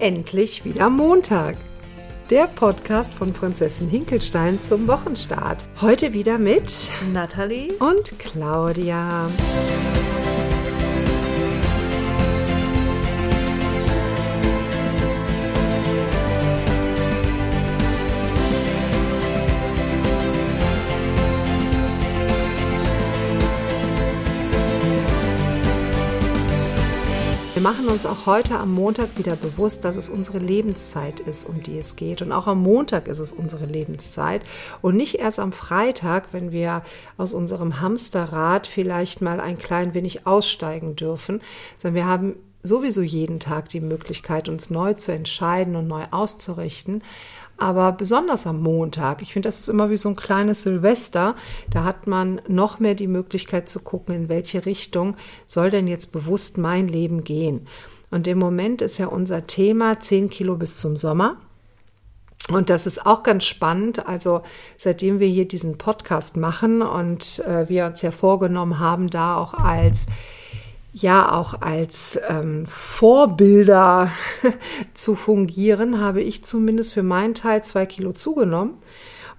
endlich wieder Montag. Der Podcast von Prinzessin Hinkelstein zum Wochenstart. Heute wieder mit Nathalie und Claudia. Machen uns auch heute am Montag wieder bewusst, dass es unsere Lebenszeit ist, um die es geht. Und auch am Montag ist es unsere Lebenszeit. Und nicht erst am Freitag, wenn wir aus unserem Hamsterrad vielleicht mal ein klein wenig aussteigen dürfen, sondern wir haben sowieso jeden Tag die Möglichkeit, uns neu zu entscheiden und neu auszurichten. Aber besonders am Montag, ich finde, das ist immer wie so ein kleines Silvester. Da hat man noch mehr die Möglichkeit zu gucken, in welche Richtung soll denn jetzt bewusst mein Leben gehen. Und im Moment ist ja unser Thema 10 Kilo bis zum Sommer. Und das ist auch ganz spannend. Also seitdem wir hier diesen Podcast machen und äh, wir uns ja vorgenommen haben, da auch als ja auch als ähm, Vorbilder zu fungieren, habe ich zumindest für meinen Teil zwei Kilo zugenommen.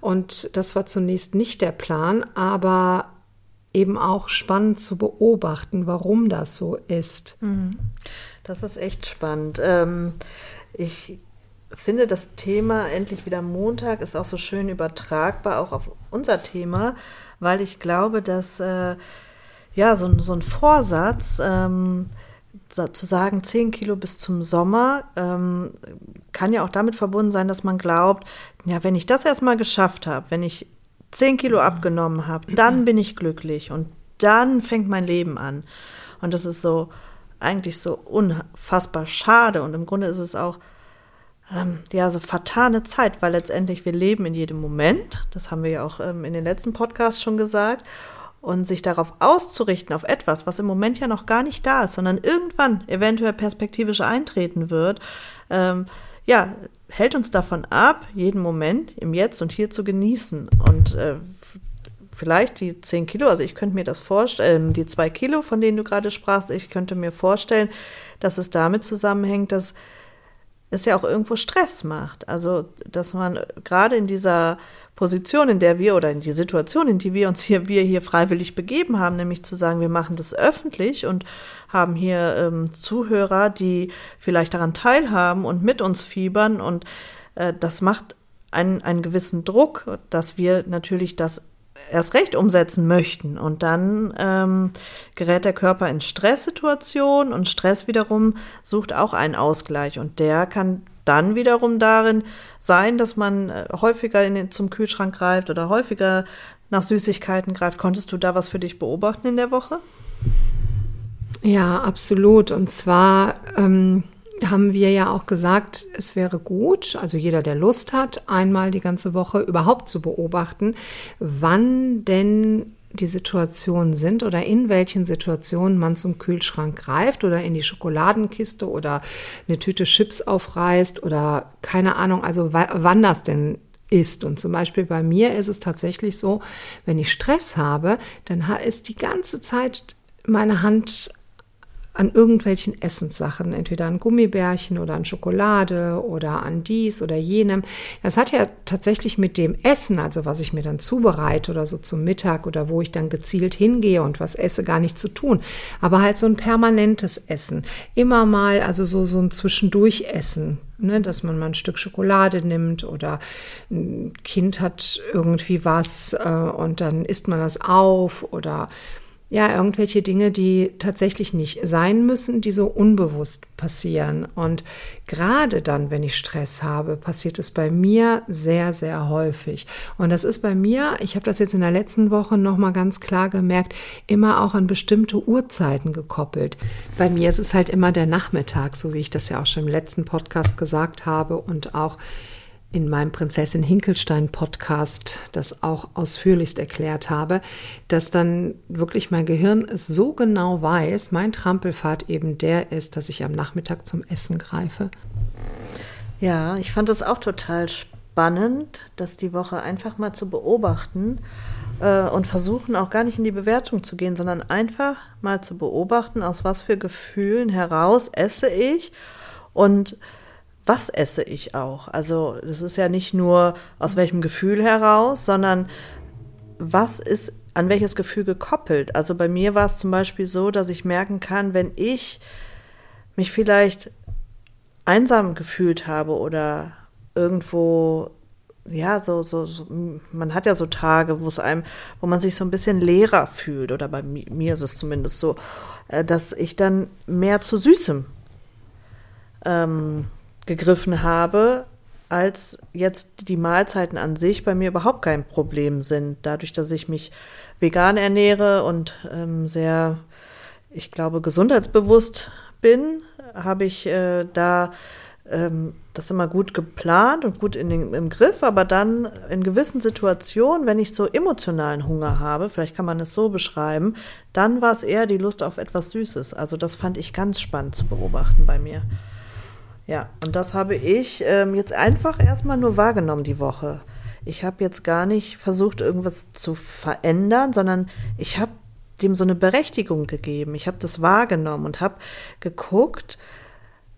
Und das war zunächst nicht der Plan, aber eben auch spannend zu beobachten, warum das so ist. Mhm. Das ist echt spannend. Ähm, ich finde das Thema endlich wieder Montag ist auch so schön übertragbar, auch auf unser Thema, weil ich glaube, dass äh, ja, so, so ein Vorsatz, ähm, zu sagen, 10 Kilo bis zum Sommer, ähm, kann ja auch damit verbunden sein, dass man glaubt, ja, wenn ich das erstmal geschafft habe, wenn ich 10 Kilo mhm. abgenommen habe, dann bin ich glücklich und dann fängt mein Leben an. Und das ist so eigentlich so unfassbar schade und im Grunde ist es auch ähm, ja so vertane Zeit, weil letztendlich wir leben in jedem Moment. Das haben wir ja auch ähm, in den letzten Podcasts schon gesagt und sich darauf auszurichten, auf etwas, was im Moment ja noch gar nicht da ist, sondern irgendwann eventuell perspektivisch eintreten wird, ähm, ja, hält uns davon ab, jeden Moment im Jetzt und hier zu genießen. Und äh, vielleicht die 10 Kilo, also ich könnte mir das vorstellen, die zwei Kilo, von denen du gerade sprachst, ich könnte mir vorstellen, dass es damit zusammenhängt, dass es ja auch irgendwo Stress macht. Also, dass man gerade in dieser Position, in der wir oder in die Situation, in die wir uns hier, wir hier freiwillig begeben haben, nämlich zu sagen, wir machen das öffentlich und haben hier ähm, Zuhörer, die vielleicht daran teilhaben und mit uns fiebern und äh, das macht einen, einen gewissen Druck, dass wir natürlich das erst recht umsetzen möchten. Und dann ähm, gerät der Körper in Stresssituationen und Stress wiederum sucht auch einen Ausgleich. Und der kann dann wiederum darin sein, dass man äh, häufiger den, zum Kühlschrank greift oder häufiger nach Süßigkeiten greift. Konntest du da was für dich beobachten in der Woche? Ja, absolut. Und zwar ähm, haben wir ja auch gesagt, es wäre gut, also jeder, der Lust hat, einmal die ganze Woche überhaupt zu beobachten, wann denn die Situationen sind oder in welchen Situationen man zum Kühlschrank greift oder in die Schokoladenkiste oder eine Tüte Chips aufreißt oder keine Ahnung, also wann das denn ist. Und zum Beispiel bei mir ist es tatsächlich so, wenn ich Stress habe, dann ist die ganze Zeit meine Hand an irgendwelchen Essenssachen, entweder an Gummibärchen oder an Schokolade oder an dies oder jenem. Das hat ja tatsächlich mit dem Essen, also was ich mir dann zubereite oder so zum Mittag oder wo ich dann gezielt hingehe und was esse, gar nicht zu tun. Aber halt so ein permanentes Essen. Immer mal, also so, so ein Zwischendurchessen. Ne, dass man mal ein Stück Schokolade nimmt oder ein Kind hat irgendwie was äh, und dann isst man das auf oder ja, irgendwelche Dinge, die tatsächlich nicht sein müssen, die so unbewusst passieren. Und gerade dann, wenn ich Stress habe, passiert es bei mir sehr, sehr häufig. Und das ist bei mir, ich habe das jetzt in der letzten Woche nochmal ganz klar gemerkt, immer auch an bestimmte Uhrzeiten gekoppelt. Bei mir ist es halt immer der Nachmittag, so wie ich das ja auch schon im letzten Podcast gesagt habe und auch in meinem Prinzessin Hinkelstein Podcast das auch ausführlichst erklärt habe, dass dann wirklich mein Gehirn es so genau weiß, mein Trampelfahrt eben der ist, dass ich am Nachmittag zum Essen greife. Ja, ich fand es auch total spannend, das die Woche einfach mal zu beobachten äh, und versuchen auch gar nicht in die Bewertung zu gehen, sondern einfach mal zu beobachten, aus was für Gefühlen heraus esse ich und was esse ich auch. Also das ist ja nicht nur aus welchem Gefühl heraus, sondern was ist an welches Gefühl gekoppelt. Also bei mir war es zum Beispiel so, dass ich merken kann, wenn ich mich vielleicht einsam gefühlt habe oder irgendwo ja, so, so, so, man hat ja so Tage, wo es einem, wo man sich so ein bisschen leerer fühlt, oder bei mir ist es zumindest so, äh, dass ich dann mehr zu Süßem ähm, gegriffen habe, als jetzt die Mahlzeiten an sich bei mir überhaupt kein Problem sind. Dadurch, dass ich mich vegan ernähre und ähm, sehr, ich glaube, gesundheitsbewusst bin, habe ich äh, da ähm, das immer gut geplant und gut in den, im Griff, aber dann in gewissen Situationen, wenn ich so emotionalen Hunger habe, vielleicht kann man es so beschreiben, dann war es eher die Lust auf etwas Süßes. Also das fand ich ganz spannend zu beobachten bei mir. Ja, und das habe ich ähm, jetzt einfach erstmal nur wahrgenommen die Woche. Ich habe jetzt gar nicht versucht, irgendwas zu verändern, sondern ich habe dem so eine Berechtigung gegeben. Ich habe das wahrgenommen und habe geguckt,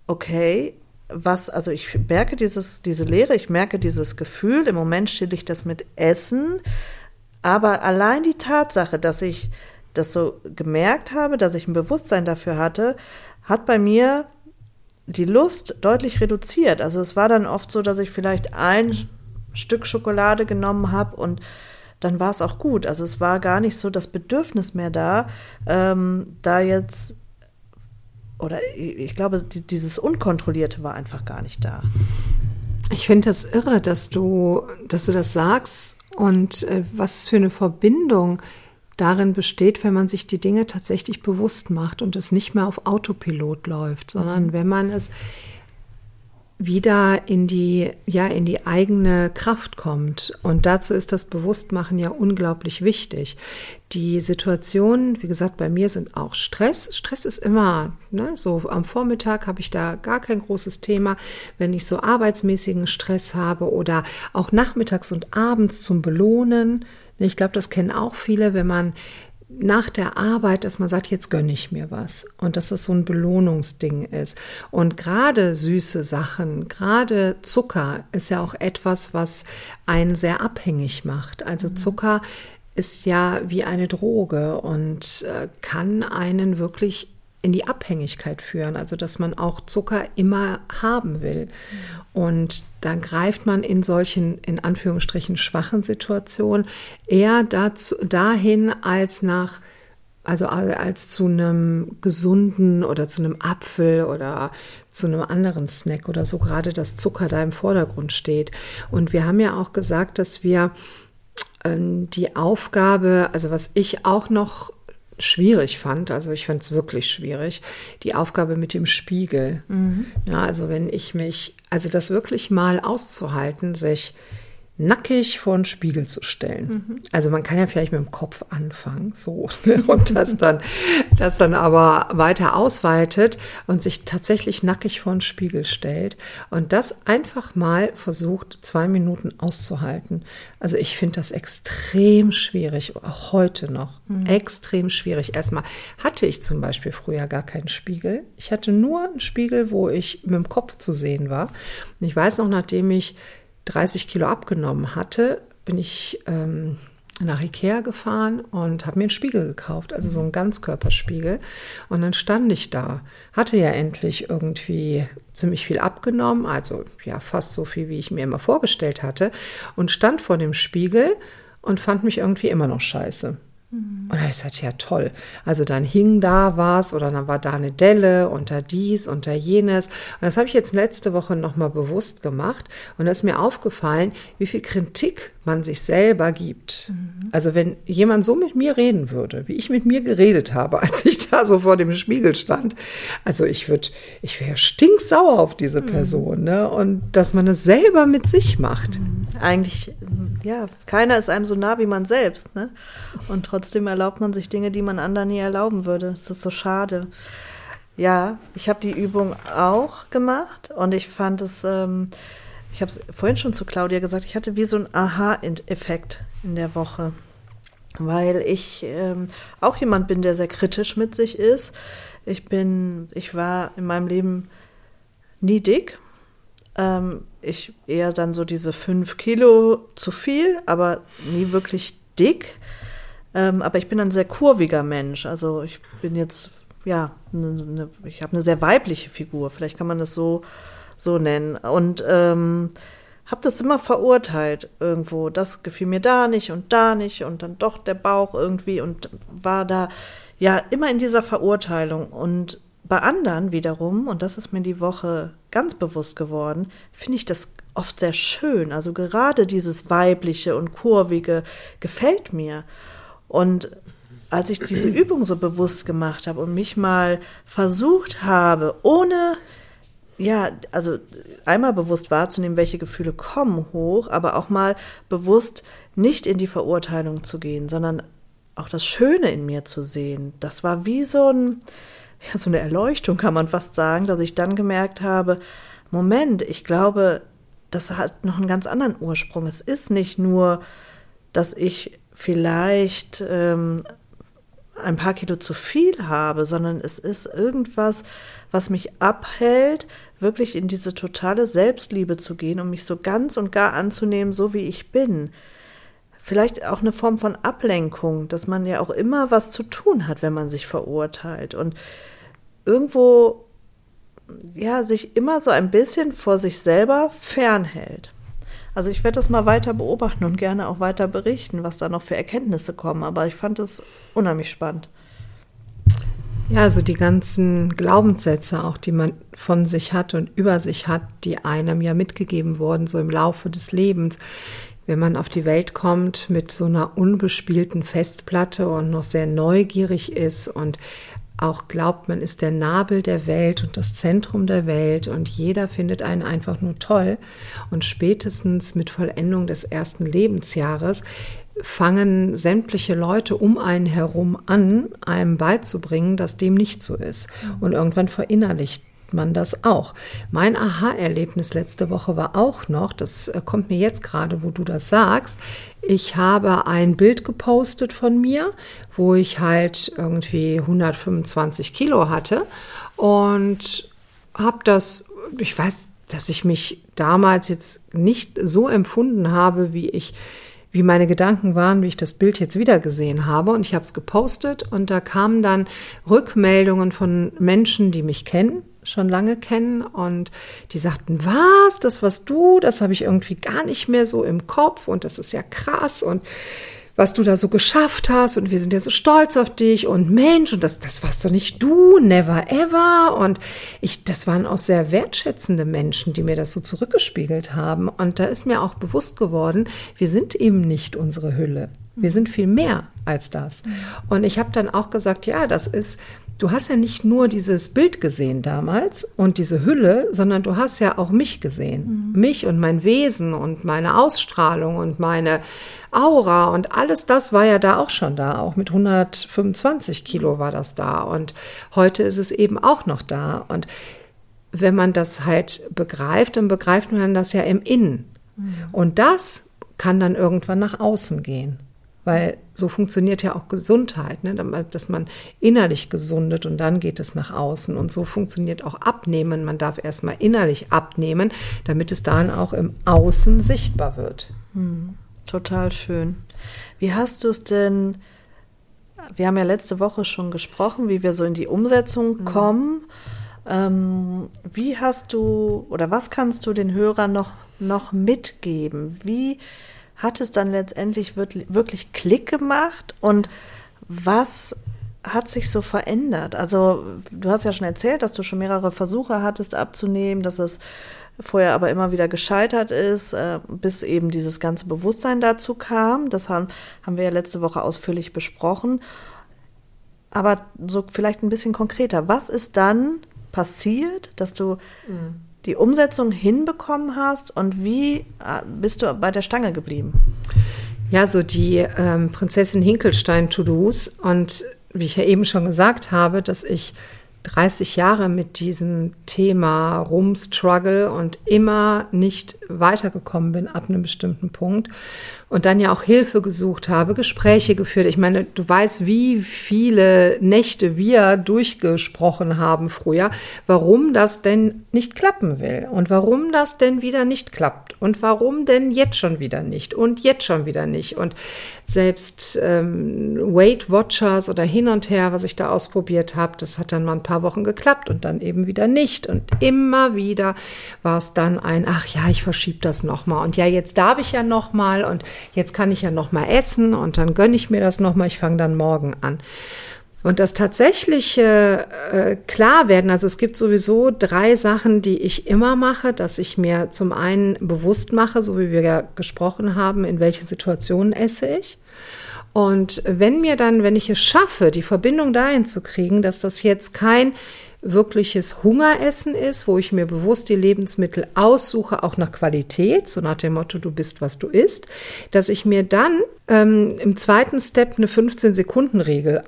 okay, was, also ich merke dieses, diese Leere, ich merke dieses Gefühl, im Moment stille ich das mit Essen, aber allein die Tatsache, dass ich das so gemerkt habe, dass ich ein Bewusstsein dafür hatte, hat bei mir die Lust deutlich reduziert. Also es war dann oft so, dass ich vielleicht ein Stück Schokolade genommen habe und dann war es auch gut. Also es war gar nicht so das Bedürfnis mehr da, ähm, da jetzt oder ich glaube, dieses Unkontrollierte war einfach gar nicht da. Ich finde das irre, dass du, dass du das sagst und äh, was für eine Verbindung darin besteht, wenn man sich die Dinge tatsächlich bewusst macht und es nicht mehr auf Autopilot läuft, sondern mhm. wenn man es wieder in die, ja, in die eigene Kraft kommt. Und dazu ist das Bewusstmachen ja unglaublich wichtig. Die Situationen, wie gesagt, bei mir sind auch Stress. Stress ist immer, ne, so am Vormittag habe ich da gar kein großes Thema. Wenn ich so arbeitsmäßigen Stress habe oder auch nachmittags und abends zum Belohnen, ich glaube, das kennen auch viele, wenn man nach der Arbeit, dass man sagt, jetzt gönne ich mir was und dass das so ein Belohnungsding ist. Und gerade süße Sachen, gerade Zucker ist ja auch etwas, was einen sehr abhängig macht. Also mhm. Zucker ist ja wie eine Droge und äh, kann einen wirklich in die Abhängigkeit führen, also dass man auch Zucker immer haben will. Und dann greift man in solchen, in Anführungsstrichen, schwachen Situationen eher dazu, dahin als nach, also als zu einem gesunden oder zu einem Apfel oder zu einem anderen Snack oder so, gerade dass Zucker da im Vordergrund steht. Und wir haben ja auch gesagt, dass wir ähm, die Aufgabe, also was ich auch noch schwierig fand, also ich fand es wirklich schwierig, die Aufgabe mit dem Spiegel. Mhm. Ja, also wenn ich mich, also das wirklich mal auszuhalten, sich nackig vor den Spiegel zu stellen. Mhm. Also man kann ja vielleicht mit dem Kopf anfangen, so, ne, und das dann, das dann aber weiter ausweitet und sich tatsächlich nackig vor den Spiegel stellt und das einfach mal versucht, zwei Minuten auszuhalten. Also ich finde das extrem schwierig, auch heute noch, mhm. extrem schwierig. Erstmal hatte ich zum Beispiel früher gar keinen Spiegel. Ich hatte nur einen Spiegel, wo ich mit dem Kopf zu sehen war. Und ich weiß noch, nachdem ich 30 Kilo abgenommen hatte, bin ich ähm, nach Ikea gefahren und habe mir einen Spiegel gekauft, also so einen Ganzkörperspiegel. Und dann stand ich da, hatte ja endlich irgendwie ziemlich viel abgenommen, also ja fast so viel, wie ich mir immer vorgestellt hatte, und stand vor dem Spiegel und fand mich irgendwie immer noch scheiße. Und da habe ich gesagt, ja toll. Also dann hing da was oder dann war da eine Delle und da dies und da jenes. Und das habe ich jetzt letzte Woche nochmal bewusst gemacht. Und da ist mir aufgefallen, wie viel Kritik man sich selber gibt. Mhm. Also wenn jemand so mit mir reden würde, wie ich mit mir geredet habe, als ich da so vor dem Spiegel stand, also ich würde, ich wäre stinksauer auf diese mhm. Person, ne? Und dass man es selber mit sich macht. Mhm. Eigentlich, ja, keiner ist einem so nah wie man selbst, ne? Und trotzdem erlaubt man sich Dinge, die man anderen nie erlauben würde. Das ist so schade. Ja, ich habe die Übung auch gemacht und ich fand es ähm, ich habe es vorhin schon zu Claudia gesagt, ich hatte wie so ein Aha-Effekt in der Woche, weil ich ähm, auch jemand bin, der sehr kritisch mit sich ist. Ich bin, ich war in meinem Leben nie dick, ähm, ich eher dann so diese fünf Kilo zu viel, aber nie wirklich dick. Ähm, aber ich bin ein sehr kurviger Mensch. Also ich bin jetzt, ja, ne, ne, ich habe eine sehr weibliche Figur. Vielleicht kann man das so, so nennen. Und ähm, habe das immer verurteilt irgendwo. Das gefiel mir da nicht und da nicht und dann doch der Bauch irgendwie und war da ja immer in dieser Verurteilung. Und bei anderen wiederum, und das ist mir die Woche ganz bewusst geworden, finde ich das oft sehr schön. Also gerade dieses weibliche und kurvige gefällt mir. Und als ich diese Übung so bewusst gemacht habe und mich mal versucht habe, ohne ja, also einmal bewusst wahrzunehmen, welche Gefühle kommen hoch, aber auch mal bewusst nicht in die Verurteilung zu gehen, sondern auch das Schöne in mir zu sehen. Das war wie so ein, ja, so eine Erleuchtung, kann man fast sagen, dass ich dann gemerkt habe, Moment, ich glaube, das hat noch einen ganz anderen Ursprung. Es ist nicht nur, dass ich vielleicht ähm, ein paar Kilo zu viel habe, sondern es ist irgendwas, was mich abhält, wirklich in diese totale Selbstliebe zu gehen und mich so ganz und gar anzunehmen, so wie ich bin. Vielleicht auch eine Form von Ablenkung, dass man ja auch immer was zu tun hat, wenn man sich verurteilt und irgendwo ja sich immer so ein bisschen vor sich selber fernhält. Also ich werde das mal weiter beobachten und gerne auch weiter berichten, was da noch für Erkenntnisse kommen. Aber ich fand es unheimlich spannend. Ja, also die ganzen Glaubenssätze, auch die man von sich hat und über sich hat, die einem ja mitgegeben wurden, so im Laufe des Lebens. Wenn man auf die Welt kommt mit so einer unbespielten Festplatte und noch sehr neugierig ist und auch glaubt, man ist der Nabel der Welt und das Zentrum der Welt und jeder findet einen einfach nur toll. Und spätestens mit Vollendung des ersten Lebensjahres fangen sämtliche Leute um einen herum an, einem beizubringen, dass dem nicht so ist. Und irgendwann verinnerlicht man das auch. Mein Aha-Erlebnis letzte Woche war auch noch, das äh, kommt mir jetzt gerade, wo du das sagst. Ich habe ein Bild gepostet von mir, wo ich halt irgendwie 125 Kilo hatte und habe das, ich weiß, dass ich mich damals jetzt nicht so empfunden habe, wie ich wie meine Gedanken waren, wie ich das Bild jetzt wieder gesehen habe. Und ich habe es gepostet und da kamen dann Rückmeldungen von Menschen, die mich kennen, schon lange kennen und die sagten, was, das was du, das habe ich irgendwie gar nicht mehr so im Kopf und das ist ja krass und was du da so geschafft hast und wir sind ja so stolz auf dich und Mensch und das, das warst doch nicht du, never ever und ich, das waren auch sehr wertschätzende Menschen, die mir das so zurückgespiegelt haben und da ist mir auch bewusst geworden, wir sind eben nicht unsere Hülle. Wir sind viel mehr als das. Und ich habe dann auch gesagt, ja, das ist du hast ja nicht nur dieses Bild gesehen damals und diese Hülle, sondern du hast ja auch mich gesehen. Mhm. Mich und mein Wesen und meine Ausstrahlung und meine Aura und alles das war ja da auch schon da. Auch mit 125 Kilo war das da. Und heute ist es eben auch noch da. Und wenn man das halt begreift, dann begreift man das ja im Innen. Mhm. Und das kann dann irgendwann nach außen gehen. Weil so funktioniert ja auch Gesundheit, ne? dass man innerlich gesundet und dann geht es nach außen. Und so funktioniert auch Abnehmen. Man darf erstmal innerlich abnehmen, damit es dann auch im Außen sichtbar wird. Hm, total schön. Wie hast du es denn, wir haben ja letzte Woche schon gesprochen, wie wir so in die Umsetzung mhm. kommen. Ähm, wie hast du oder was kannst du den Hörern noch, noch mitgeben? Wie hat es dann letztendlich wirklich Klick gemacht und was hat sich so verändert? Also du hast ja schon erzählt, dass du schon mehrere Versuche hattest abzunehmen, dass es vorher aber immer wieder gescheitert ist, äh, bis eben dieses ganze Bewusstsein dazu kam. Das haben, haben wir ja letzte Woche ausführlich besprochen. Aber so vielleicht ein bisschen konkreter. Was ist dann passiert, dass du mhm die Umsetzung hinbekommen hast und wie äh, bist du bei der Stange geblieben? Ja, so die ähm, Prinzessin Hinkelstein To-Dos und wie ich ja eben schon gesagt habe, dass ich 30 Jahre mit diesem Thema rumstruggle und immer nicht weitergekommen bin ab einem bestimmten Punkt und dann ja auch Hilfe gesucht habe, Gespräche geführt. Ich meine, du weißt, wie viele Nächte wir durchgesprochen haben früher, warum das denn nicht klappen will und warum das denn wieder nicht klappt und warum denn jetzt schon wieder nicht und jetzt schon wieder nicht. Und selbst ähm, Weight Watchers oder hin und her, was ich da ausprobiert habe, das hat dann mal ein paar Wochen geklappt und dann eben wieder nicht. Und immer wieder war es dann ein, ach ja, ich verschiebe das nochmal und ja, jetzt darf ich ja nochmal und jetzt kann ich ja noch mal essen und dann gönne ich mir das noch mal, ich fange dann morgen an. Und das tatsächliche äh, klar werden, also es gibt sowieso drei Sachen, die ich immer mache, dass ich mir zum einen bewusst mache, so wie wir ja gesprochen haben, in welchen Situationen esse ich. Und wenn mir dann, wenn ich es schaffe, die Verbindung dahin zu kriegen, dass das jetzt kein wirkliches Hungeressen ist, wo ich mir bewusst die Lebensmittel aussuche, auch nach Qualität, so nach dem Motto, du bist, was du isst, dass ich mir dann ähm, im zweiten Step eine 15-Sekunden-Regel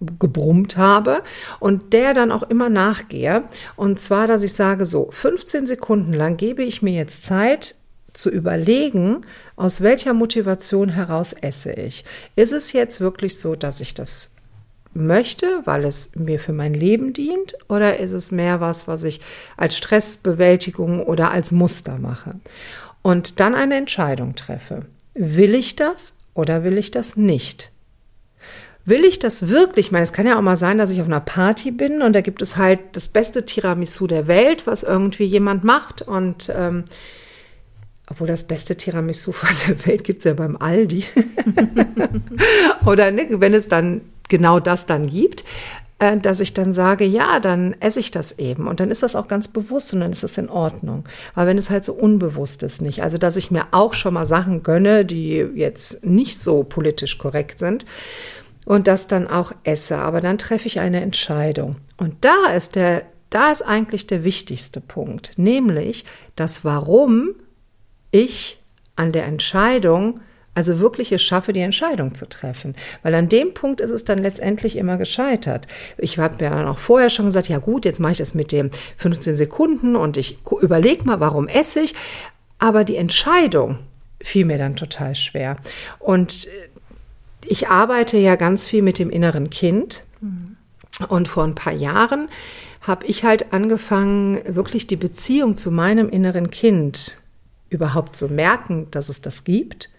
aufgebrummt habe und der dann auch immer nachgehe. Und zwar, dass ich sage, so 15 Sekunden lang gebe ich mir jetzt Zeit, zu überlegen, aus welcher Motivation heraus esse ich. Ist es jetzt wirklich so, dass ich das möchte, weil es mir für mein Leben dient, oder ist es mehr was, was ich als Stressbewältigung oder als Muster mache? Und dann eine Entscheidung treffe. Will ich das oder will ich das nicht? Will ich das wirklich? Ich meine, es kann ja auch mal sein, dass ich auf einer Party bin und da gibt es halt das beste Tiramisu der Welt, was irgendwie jemand macht und ähm, obwohl das beste Tiramisu der Welt gibt es ja beim Aldi. Oder ne, wenn es dann genau das dann gibt, äh, dass ich dann sage, ja, dann esse ich das eben. Und dann ist das auch ganz bewusst und dann ist das in Ordnung. Aber wenn es halt so unbewusst ist, nicht. Also, dass ich mir auch schon mal Sachen gönne, die jetzt nicht so politisch korrekt sind und das dann auch esse. Aber dann treffe ich eine Entscheidung. Und da ist der, da ist eigentlich der wichtigste Punkt, nämlich das Warum ich an der Entscheidung also wirklich es schaffe, die Entscheidung zu treffen. Weil an dem Punkt ist es dann letztendlich immer gescheitert. Ich habe ja dann auch vorher schon gesagt, ja gut, jetzt mache ich das mit den 15 Sekunden und ich überlege mal, warum esse ich. Aber die Entscheidung fiel mir dann total schwer. Und ich arbeite ja ganz viel mit dem inneren Kind. Und vor ein paar Jahren habe ich halt angefangen, wirklich die Beziehung zu meinem inneren Kind überhaupt zu merken, dass es das gibt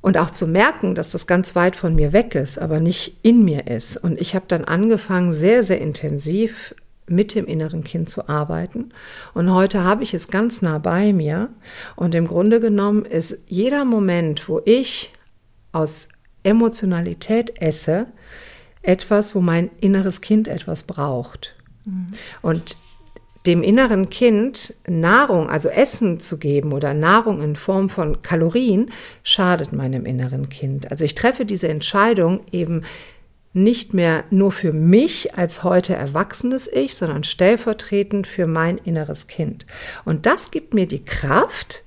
und auch zu merken, dass das ganz weit von mir weg ist, aber nicht in mir ist. Und ich habe dann angefangen, sehr, sehr intensiv mit dem inneren Kind zu arbeiten. Und heute habe ich es ganz nah bei mir. Und im Grunde genommen ist jeder Moment, wo ich aus Emotionalität esse, etwas, wo mein inneres Kind etwas braucht. Mhm. Und dem inneren Kind Nahrung, also Essen zu geben oder Nahrung in Form von Kalorien, schadet meinem inneren Kind. Also ich treffe diese Entscheidung eben nicht mehr nur für mich als heute erwachsenes Ich, sondern stellvertretend für mein inneres Kind. Und das gibt mir die Kraft,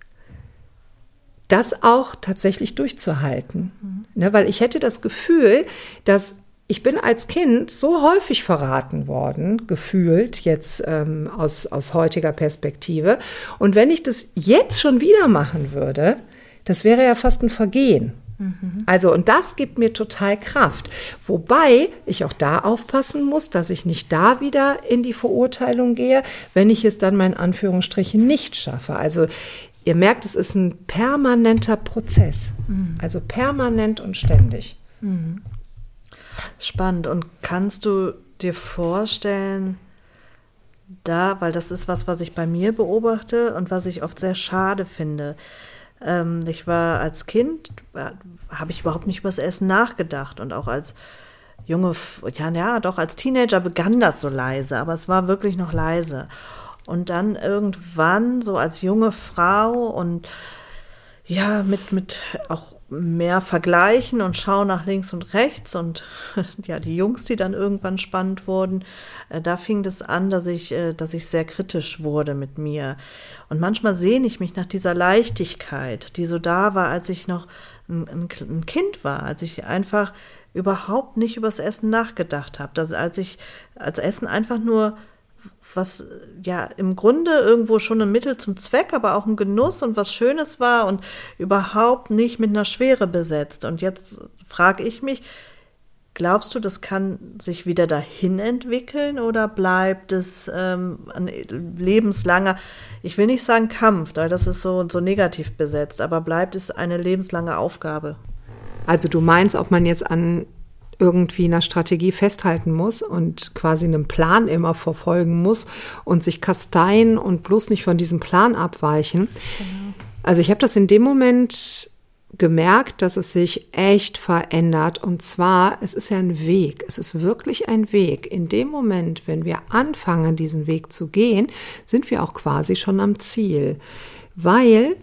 das auch tatsächlich durchzuhalten. Mhm. Ne, weil ich hätte das Gefühl, dass ich bin als Kind so häufig verraten worden, gefühlt jetzt ähm, aus, aus heutiger Perspektive. Und wenn ich das jetzt schon wieder machen würde, das wäre ja fast ein Vergehen. Mhm. Also, und das gibt mir total Kraft. Wobei ich auch da aufpassen muss, dass ich nicht da wieder in die Verurteilung gehe, wenn ich es dann mal in Anführungsstrichen nicht schaffe. Also, ihr merkt, es ist ein permanenter Prozess. Mhm. Also permanent und ständig. Mhm. Spannend. Und kannst du dir vorstellen, da, weil das ist was, was ich bei mir beobachte und was ich oft sehr schade finde. Ähm, ich war als Kind, äh, habe ich überhaupt nicht über das Essen nachgedacht und auch als junge, ja, ja, doch als Teenager begann das so leise, aber es war wirklich noch leise. Und dann irgendwann so als junge Frau und ja, mit, mit auch mehr vergleichen und schauen nach links und rechts und ja, die Jungs, die dann irgendwann spannend wurden, äh, da fing das an, dass ich, äh, dass ich sehr kritisch wurde mit mir. Und manchmal sehne ich mich nach dieser Leichtigkeit, die so da war, als ich noch ein, ein, ein Kind war, als ich einfach überhaupt nicht übers Essen nachgedacht habe. Dass als ich als Essen einfach nur was ja im Grunde irgendwo schon ein Mittel zum Zweck, aber auch ein Genuss und was Schönes war und überhaupt nicht mit einer Schwere besetzt. Und jetzt frage ich mich, glaubst du, das kann sich wieder dahin entwickeln oder bleibt es ähm, ein lebenslanger, ich will nicht sagen Kampf, weil das ist so, so negativ besetzt, aber bleibt es eine lebenslange Aufgabe? Also du meinst, ob man jetzt an irgendwie einer Strategie festhalten muss und quasi einen Plan immer verfolgen muss und sich kasteien und bloß nicht von diesem Plan abweichen. Genau. Also ich habe das in dem Moment gemerkt, dass es sich echt verändert. Und zwar, es ist ja ein Weg. Es ist wirklich ein Weg. In dem Moment, wenn wir anfangen, diesen Weg zu gehen, sind wir auch quasi schon am Ziel. Weil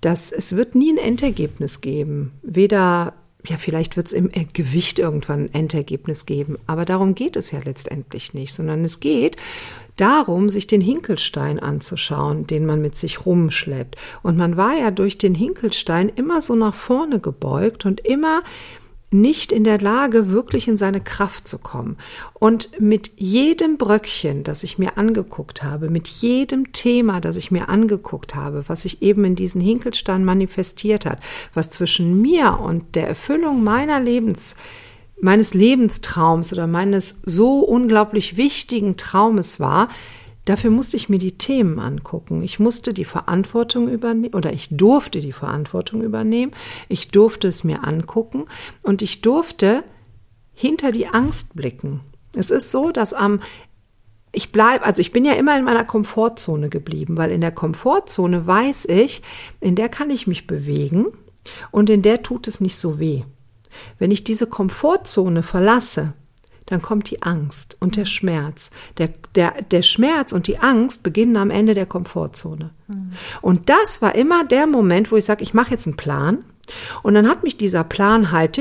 das, es wird nie ein Endergebnis geben. Weder ja, vielleicht wird es im äh, Gewicht irgendwann ein Endergebnis geben, aber darum geht es ja letztendlich nicht, sondern es geht darum, sich den Hinkelstein anzuschauen, den man mit sich rumschleppt. Und man war ja durch den Hinkelstein immer so nach vorne gebeugt und immer nicht in der Lage, wirklich in seine Kraft zu kommen. Und mit jedem Bröckchen, das ich mir angeguckt habe, mit jedem Thema, das ich mir angeguckt habe, was sich eben in diesen Hinkelstein manifestiert hat, was zwischen mir und der Erfüllung meiner Lebens meines Lebenstraums oder meines so unglaublich wichtigen Traumes war, Dafür musste ich mir die Themen angucken. Ich musste die Verantwortung übernehmen oder ich durfte die Verantwortung übernehmen. Ich durfte es mir angucken und ich durfte hinter die Angst blicken. Es ist so, dass am ich bleibe, also ich bin ja immer in meiner Komfortzone geblieben, weil in der Komfortzone weiß ich, in der kann ich mich bewegen und in der tut es nicht so weh. Wenn ich diese Komfortzone verlasse, dann kommt die Angst und der Schmerz. Der, der, der Schmerz und die Angst beginnen am Ende der Komfortzone. Und das war immer der Moment, wo ich sage, ich mache jetzt einen Plan. Und dann hat mich dieser Plan halt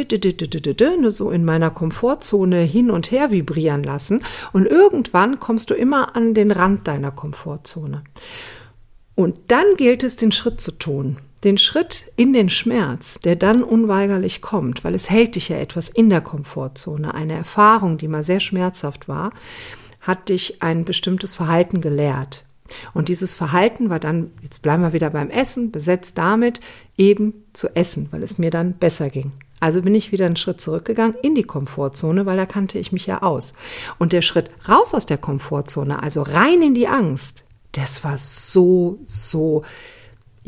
so in meiner Komfortzone hin und her vibrieren lassen. Und irgendwann kommst du immer an den Rand deiner Komfortzone. Und dann gilt es, den Schritt zu tun den Schritt in den Schmerz, der dann unweigerlich kommt, weil es hält dich ja etwas in der Komfortzone, eine Erfahrung, die mal sehr schmerzhaft war, hat dich ein bestimmtes Verhalten gelehrt. Und dieses Verhalten war dann, jetzt bleiben wir wieder beim Essen, besetzt damit, eben zu essen, weil es mir dann besser ging. Also bin ich wieder einen Schritt zurückgegangen in die Komfortzone, weil da kannte ich mich ja aus. Und der Schritt raus aus der Komfortzone, also rein in die Angst, das war so, so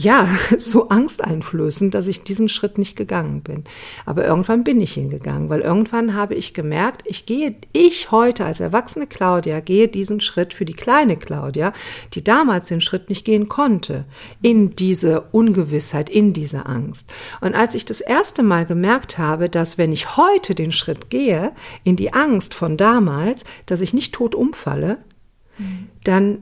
ja, so angsteinflößend, dass ich diesen Schritt nicht gegangen bin. Aber irgendwann bin ich hingegangen, weil irgendwann habe ich gemerkt, ich gehe, ich heute als erwachsene Claudia gehe diesen Schritt für die kleine Claudia, die damals den Schritt nicht gehen konnte, in diese Ungewissheit, in diese Angst. Und als ich das erste Mal gemerkt habe, dass wenn ich heute den Schritt gehe, in die Angst von damals, dass ich nicht tot umfalle, mhm. dann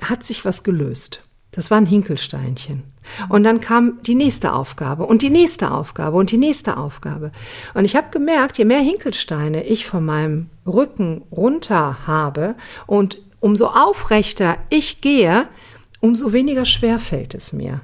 hat sich was gelöst. Das war ein Hinkelsteinchen. Und dann kam die nächste Aufgabe und die nächste Aufgabe und die nächste Aufgabe. Und ich habe gemerkt, je mehr Hinkelsteine ich von meinem Rücken runter habe und umso aufrechter ich gehe, umso weniger schwer fällt es mir.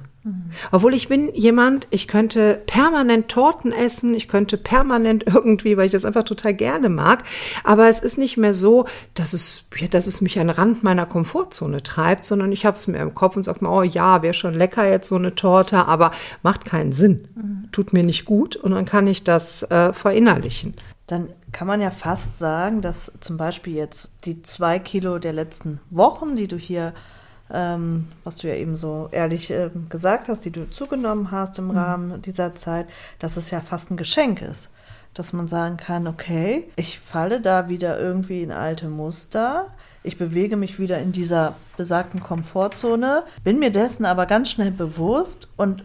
Obwohl ich bin jemand, ich könnte permanent Torten essen, ich könnte permanent irgendwie, weil ich das einfach total gerne mag. Aber es ist nicht mehr so, dass es, dass es mich an den Rand meiner Komfortzone treibt, sondern ich habe es mir im Kopf und sage mir, oh ja, wäre schon lecker jetzt so eine Torte, aber macht keinen Sinn, mhm. tut mir nicht gut und dann kann ich das äh, verinnerlichen. Dann kann man ja fast sagen, dass zum Beispiel jetzt die zwei Kilo der letzten Wochen, die du hier ähm, was du ja eben so ehrlich äh, gesagt hast, die du zugenommen hast im mhm. Rahmen dieser Zeit, dass es ja fast ein Geschenk ist. Dass man sagen kann, okay, ich falle da wieder irgendwie in alte Muster, ich bewege mich wieder in dieser besagten Komfortzone, bin mir dessen aber ganz schnell bewusst und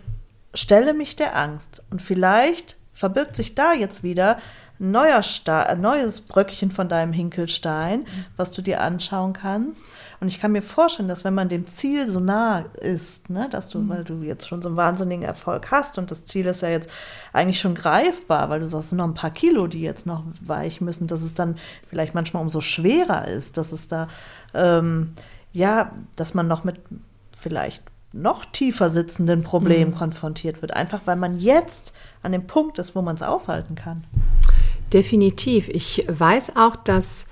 stelle mich der Angst. Und vielleicht verbirgt sich da jetzt wieder neuer Sta ein neues Bröckchen von deinem Hinkelstein, was du dir anschauen kannst. Und ich kann mir vorstellen, dass wenn man dem Ziel so nah ist, ne, dass du, mhm. weil du jetzt schon so einen wahnsinnigen Erfolg hast und das Ziel ist ja jetzt eigentlich schon greifbar, weil du sagst, noch ein paar Kilo, die jetzt noch weich müssen, dass es dann vielleicht manchmal umso schwerer ist, dass es da, ähm, ja, dass man noch mit vielleicht noch tiefer sitzenden Problemen mhm. konfrontiert wird, einfach weil man jetzt an dem Punkt ist, wo man es aushalten kann. Definitiv. Ich weiß auch, dass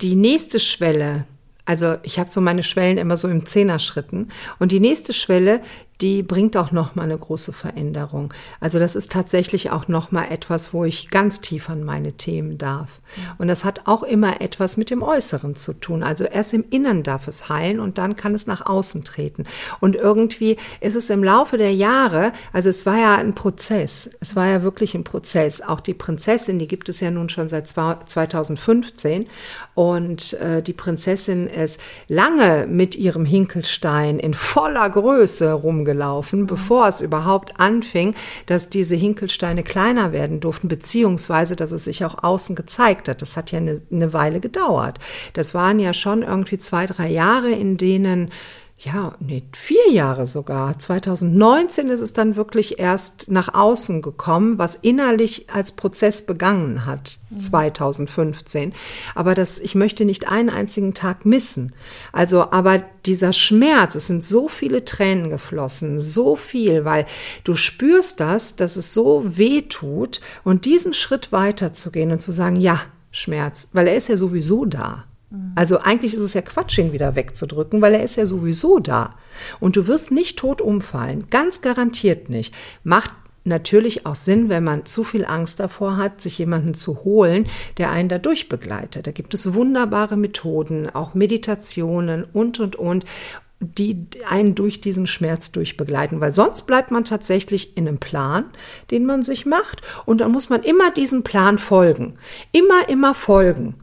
die nächste Schwelle, also ich habe so meine Schwellen immer so im Zehnerschritten und die nächste Schwelle, die bringt auch noch mal eine große Veränderung. Also das ist tatsächlich auch noch mal etwas, wo ich ganz tief an meine Themen darf. Und das hat auch immer etwas mit dem Äußeren zu tun. Also erst im Innern darf es heilen und dann kann es nach außen treten. Und irgendwie ist es im Laufe der Jahre, also es war ja ein Prozess. Es war ja wirklich ein Prozess. Auch die Prinzessin, die gibt es ja nun schon seit 2015 und äh, die Prinzessin ist lange mit ihrem Hinkelstein in voller Größe rum gelaufen, bevor es überhaupt anfing, dass diese Hinkelsteine kleiner werden durften, beziehungsweise dass es sich auch außen gezeigt hat. Das hat ja eine, eine Weile gedauert. Das waren ja schon irgendwie zwei, drei Jahre, in denen ja, nee, vier Jahre sogar. 2019 ist es dann wirklich erst nach außen gekommen, was innerlich als Prozess begangen hat, mhm. 2015. Aber das, ich möchte nicht einen einzigen Tag missen. Also, aber dieser Schmerz, es sind so viele Tränen geflossen, so viel, weil du spürst das, dass es so weh tut und diesen Schritt weiterzugehen und zu sagen, ja, Schmerz, weil er ist ja sowieso da. Also eigentlich ist es ja Quatsch, ihn wieder wegzudrücken, weil er ist ja sowieso da. Und du wirst nicht tot umfallen, ganz garantiert nicht. Macht natürlich auch Sinn, wenn man zu viel Angst davor hat, sich jemanden zu holen, der einen dadurch begleitet. Da gibt es wunderbare Methoden, auch Meditationen und, und, und die einen durch diesen Schmerz durchbegleiten, weil sonst bleibt man tatsächlich in einem Plan, den man sich macht und dann muss man immer diesem Plan folgen. Immer, immer folgen.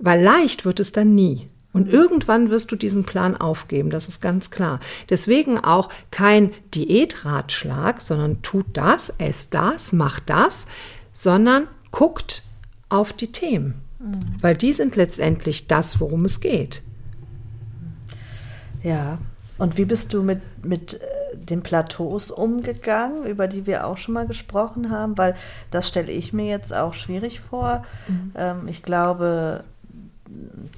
Weil leicht wird es dann nie. Und irgendwann wirst du diesen Plan aufgeben, das ist ganz klar. Deswegen auch kein Diätratschlag, sondern tut das, esst das, macht das, sondern guckt auf die Themen. Mhm. Weil die sind letztendlich das, worum es geht. Ja, und wie bist du mit, mit äh, den Plateaus umgegangen, über die wir auch schon mal gesprochen haben? Weil das stelle ich mir jetzt auch schwierig vor. Mhm. Ähm, ich glaube,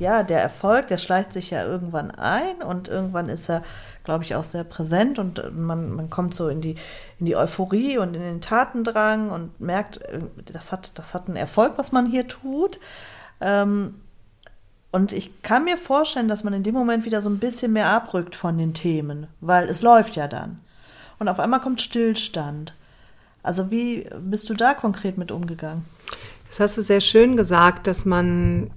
ja, der Erfolg, der schleicht sich ja irgendwann ein und irgendwann ist er, glaube ich, auch sehr präsent und man, man kommt so in die, in die Euphorie und in den Tatendrang und merkt, das hat, das hat einen Erfolg, was man hier tut. Ähm, und ich kann mir vorstellen, dass man in dem Moment wieder so ein bisschen mehr abrückt von den Themen, weil es läuft ja dann. Und auf einmal kommt Stillstand. Also wie bist du da konkret mit umgegangen? Das hast du sehr schön gesagt, dass man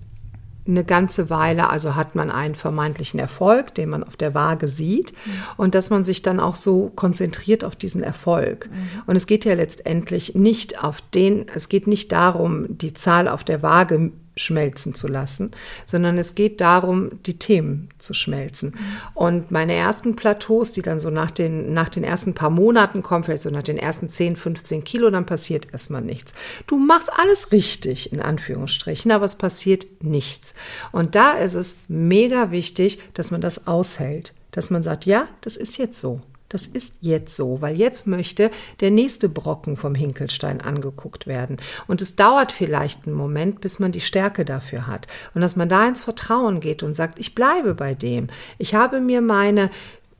eine ganze Weile, also hat man einen vermeintlichen Erfolg, den man auf der Waage sieht mhm. und dass man sich dann auch so konzentriert auf diesen Erfolg. Mhm. Und es geht ja letztendlich nicht auf den, es geht nicht darum, die Zahl auf der Waage schmelzen zu lassen, sondern es geht darum, die Themen zu schmelzen. Und meine ersten Plateaus, die dann so nach den, nach den ersten paar Monaten kommen, vielleicht so nach den ersten 10, 15 Kilo, dann passiert erstmal nichts. Du machst alles richtig, in Anführungsstrichen, aber es passiert nichts. Und da ist es mega wichtig, dass man das aushält, dass man sagt, ja, das ist jetzt so. Das ist jetzt so, weil jetzt möchte der nächste Brocken vom Hinkelstein angeguckt werden. Und es dauert vielleicht einen Moment, bis man die Stärke dafür hat. Und dass man da ins Vertrauen geht und sagt, ich bleibe bei dem. Ich habe mir meine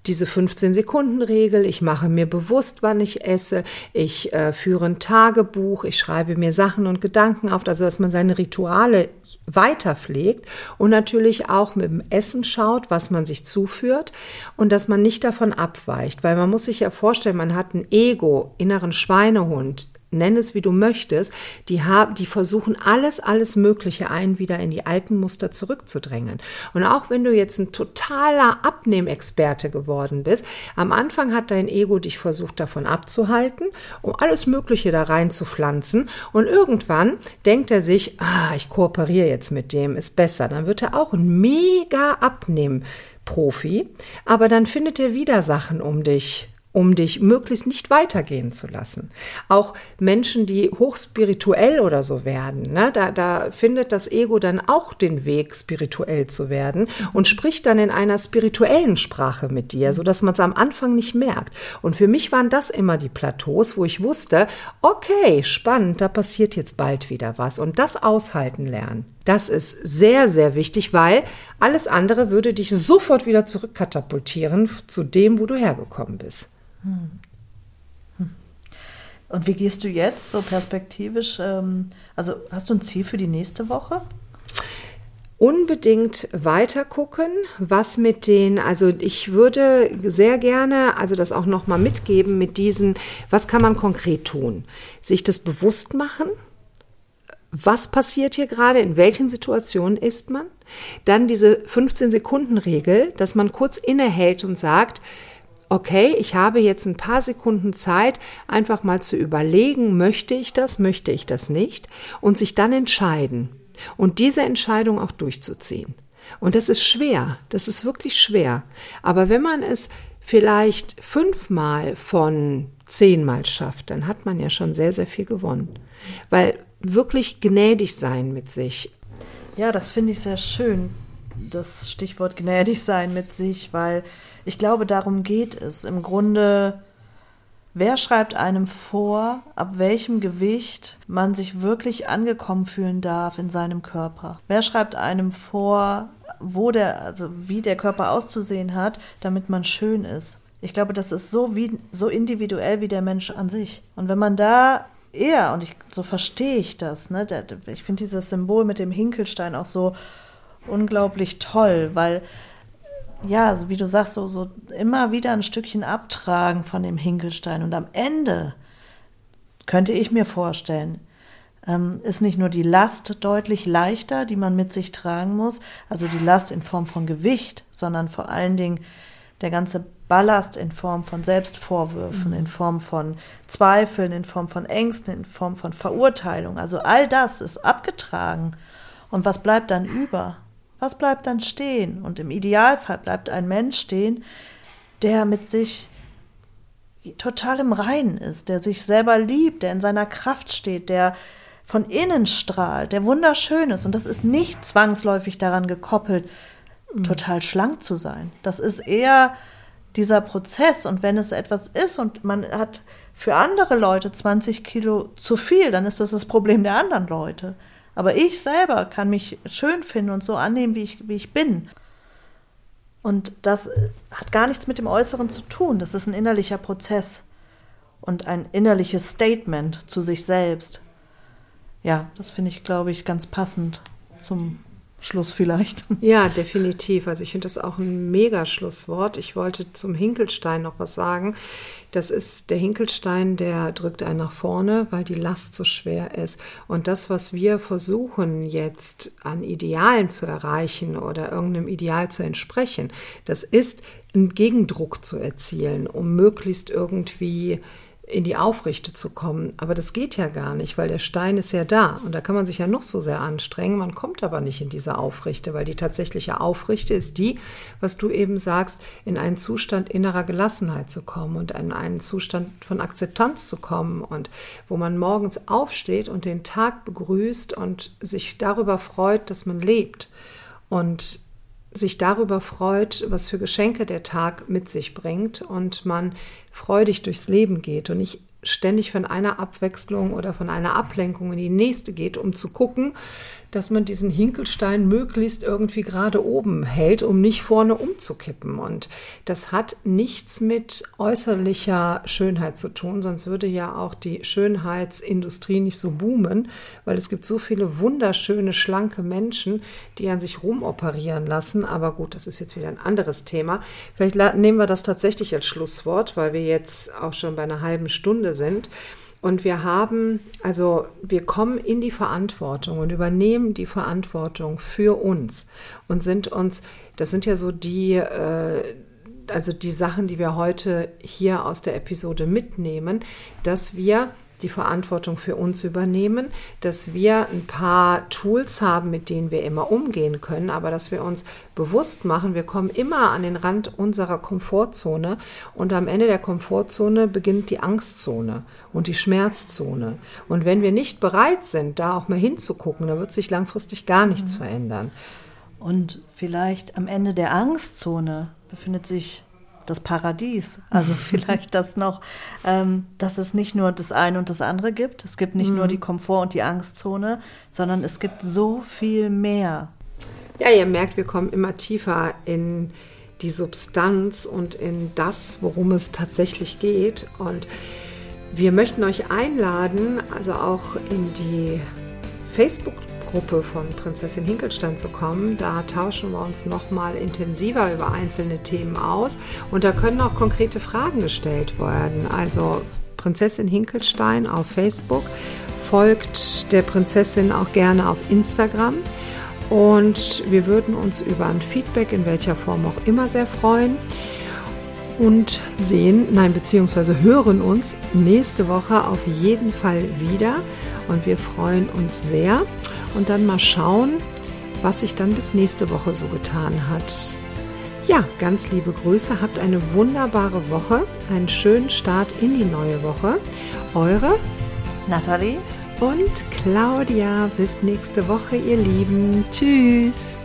diese 15-Sekunden-Regel, ich mache mir bewusst, wann ich esse, ich äh, führe ein Tagebuch, ich schreibe mir Sachen und Gedanken auf, also dass man seine Rituale weiter pflegt und natürlich auch mit dem Essen schaut, was man sich zuführt und dass man nicht davon abweicht, weil man muss sich ja vorstellen, man hat ein Ego, inneren Schweinehund, nenn es wie du möchtest, die, haben, die versuchen alles, alles Mögliche ein wieder in die alten Muster zurückzudrängen. Und auch wenn du jetzt ein totaler Abnehmexperte geworden bist, am Anfang hat dein Ego dich versucht davon abzuhalten, um alles Mögliche da rein zu pflanzen. Und irgendwann denkt er sich, ah, ich kooperiere jetzt mit dem, ist besser. Dann wird er auch ein mega Abnehmen. Profi, aber dann findet er wieder Sachen um dich um dich möglichst nicht weitergehen zu lassen. Auch Menschen, die hochspirituell oder so werden, ne, da, da findet das Ego dann auch den Weg, spirituell zu werden und spricht dann in einer spirituellen Sprache mit dir, sodass man es am Anfang nicht merkt. Und für mich waren das immer die Plateaus, wo ich wusste, okay, spannend, da passiert jetzt bald wieder was und das aushalten lernen. Das ist sehr, sehr wichtig, weil alles andere würde dich sofort wieder zurückkatapultieren zu dem, wo du hergekommen bist. Und wie gehst du jetzt so perspektivisch? Ähm, also hast du ein Ziel für die nächste Woche? unbedingt weiter gucken, was mit den, also ich würde sehr gerne, also das auch nochmal mitgeben mit diesen, was kann man konkret tun? Sich das bewusst machen, was passiert hier gerade, in welchen Situationen ist man? Dann diese 15-Sekunden-Regel, dass man kurz innehält und sagt, okay, ich habe jetzt ein paar Sekunden Zeit, einfach mal zu überlegen, möchte ich das, möchte ich das nicht und sich dann entscheiden und diese Entscheidung auch durchzuziehen. Und das ist schwer, das ist wirklich schwer. Aber wenn man es vielleicht fünfmal von zehnmal schafft, dann hat man ja schon sehr, sehr viel gewonnen. Weil wirklich gnädig sein mit sich. Ja, das finde ich sehr schön, das Stichwort gnädig sein mit sich, weil ich glaube, darum geht es. Im Grunde, wer schreibt einem vor, ab welchem Gewicht man sich wirklich angekommen fühlen darf in seinem Körper? Wer schreibt einem vor, wo der, also wie der Körper auszusehen hat, damit man schön ist? Ich glaube, das ist so, wie, so individuell wie der Mensch an sich. Und wenn man da eher, und ich, so verstehe ich das, ne? Ich finde dieses Symbol mit dem Hinkelstein auch so unglaublich toll, weil ja, so wie du sagst, so, so immer wieder ein Stückchen abtragen von dem Hinkelstein. Und am Ende könnte ich mir vorstellen, ähm, ist nicht nur die Last deutlich leichter, die man mit sich tragen muss, also die Last in Form von Gewicht, sondern vor allen Dingen der ganze Ballast in Form von Selbstvorwürfen, mhm. in Form von Zweifeln, in Form von Ängsten, in Form von Verurteilung. Also all das ist abgetragen. Und was bleibt dann über? Was bleibt dann stehen? Und im Idealfall bleibt ein Mensch stehen, der mit sich total im Reinen ist, der sich selber liebt, der in seiner Kraft steht, der von innen strahlt, der wunderschön ist. Und das ist nicht zwangsläufig daran gekoppelt, mhm. total schlank zu sein. Das ist eher dieser Prozess. Und wenn es etwas ist und man hat für andere Leute 20 Kilo zu viel, dann ist das das Problem der anderen Leute. Aber ich selber kann mich schön finden und so annehmen, wie ich, wie ich bin. Und das hat gar nichts mit dem Äußeren zu tun. Das ist ein innerlicher Prozess und ein innerliches Statement zu sich selbst. Ja, das finde ich, glaube ich, ganz passend zum Schluss vielleicht. Ja, definitiv. Also ich finde das auch ein mega Schlusswort. Ich wollte zum Hinkelstein noch was sagen. Das ist der Hinkelstein, der drückt einen nach vorne, weil die Last so schwer ist. Und das, was wir versuchen jetzt an Idealen zu erreichen oder irgendeinem Ideal zu entsprechen, das ist einen Gegendruck zu erzielen, um möglichst irgendwie in die Aufrichte zu kommen. Aber das geht ja gar nicht, weil der Stein ist ja da und da kann man sich ja noch so sehr anstrengen. Man kommt aber nicht in diese Aufrichte, weil die tatsächliche Aufrichte ist die, was du eben sagst, in einen Zustand innerer Gelassenheit zu kommen und in einen Zustand von Akzeptanz zu kommen und wo man morgens aufsteht und den Tag begrüßt und sich darüber freut, dass man lebt. Und sich darüber freut, was für Geschenke der Tag mit sich bringt und man freudig durchs Leben geht und nicht ständig von einer Abwechslung oder von einer Ablenkung in die nächste geht, um zu gucken, dass man diesen Hinkelstein möglichst irgendwie gerade oben hält, um nicht vorne umzukippen. Und das hat nichts mit äußerlicher Schönheit zu tun, sonst würde ja auch die Schönheitsindustrie nicht so boomen, weil es gibt so viele wunderschöne, schlanke Menschen, die an sich rumoperieren lassen. Aber gut, das ist jetzt wieder ein anderes Thema. Vielleicht nehmen wir das tatsächlich als Schlusswort, weil wir jetzt auch schon bei einer halben Stunde sind. Und wir haben, also wir kommen in die Verantwortung und übernehmen die Verantwortung für uns und sind uns, das sind ja so die, äh, also die Sachen, die wir heute hier aus der Episode mitnehmen, dass wir die Verantwortung für uns übernehmen, dass wir ein paar Tools haben, mit denen wir immer umgehen können, aber dass wir uns bewusst machen, wir kommen immer an den Rand unserer Komfortzone und am Ende der Komfortzone beginnt die Angstzone und die Schmerzzone. Und wenn wir nicht bereit sind, da auch mal hinzugucken, dann wird sich langfristig gar nichts mhm. verändern. Und vielleicht am Ende der Angstzone befindet sich das Paradies. Also vielleicht das noch, ähm, dass es nicht nur das eine und das andere gibt. Es gibt nicht mhm. nur die Komfort- und die Angstzone, sondern es gibt so viel mehr. Ja, ihr merkt, wir kommen immer tiefer in die Substanz und in das, worum es tatsächlich geht. Und Wir möchten euch einladen, also auch in die Facebook-Gruppe von Prinzessin Hinkelstein zu kommen. Da tauschen wir uns noch mal intensiver über einzelne Themen aus und da können auch konkrete Fragen gestellt werden. Also Prinzessin Hinkelstein auf Facebook folgt der Prinzessin auch gerne auf Instagram. Und wir würden uns über ein Feedback in welcher Form auch immer sehr freuen und sehen, nein, beziehungsweise hören uns nächste Woche auf jeden Fall wieder. Und wir freuen uns sehr. Und dann mal schauen, was sich dann bis nächste Woche so getan hat. Ja, ganz liebe Grüße, habt eine wunderbare Woche, einen schönen Start in die neue Woche. Eure Nathalie und Claudia. Bis nächste Woche, ihr Lieben. Tschüss.